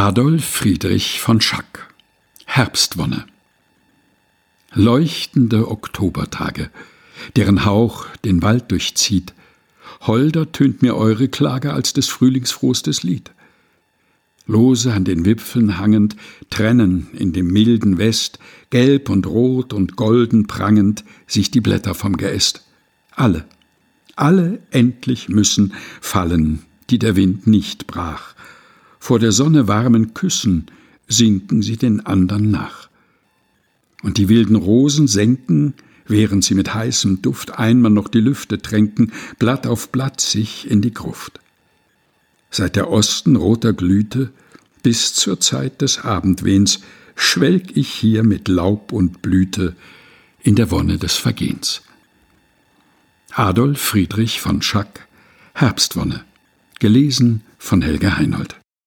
Adolf Friedrich von Schack Herbstwonne Leuchtende Oktobertage, deren Hauch den Wald durchzieht, holder tönt mir eure Klage als des Frühlingsfrohstes Lied. Lose an den Wipfeln hangend, trennen in dem milden West, gelb und rot und golden prangend, sich die Blätter vom Geäst. Alle, alle endlich müssen fallen, die der Wind nicht brach, vor der Sonne warmen Küssen sinken sie den andern nach. Und die wilden Rosen senken, während sie mit heißem Duft einmal noch die Lüfte tränken, Blatt auf Blatt sich in die Gruft. Seit der Osten roter glühte, bis zur Zeit des Abendwehens, schwelg ich hier mit Laub und Blüte in der Wonne des Vergehens. Adolf Friedrich von Schack Herbstwonne Gelesen von Helge Heinold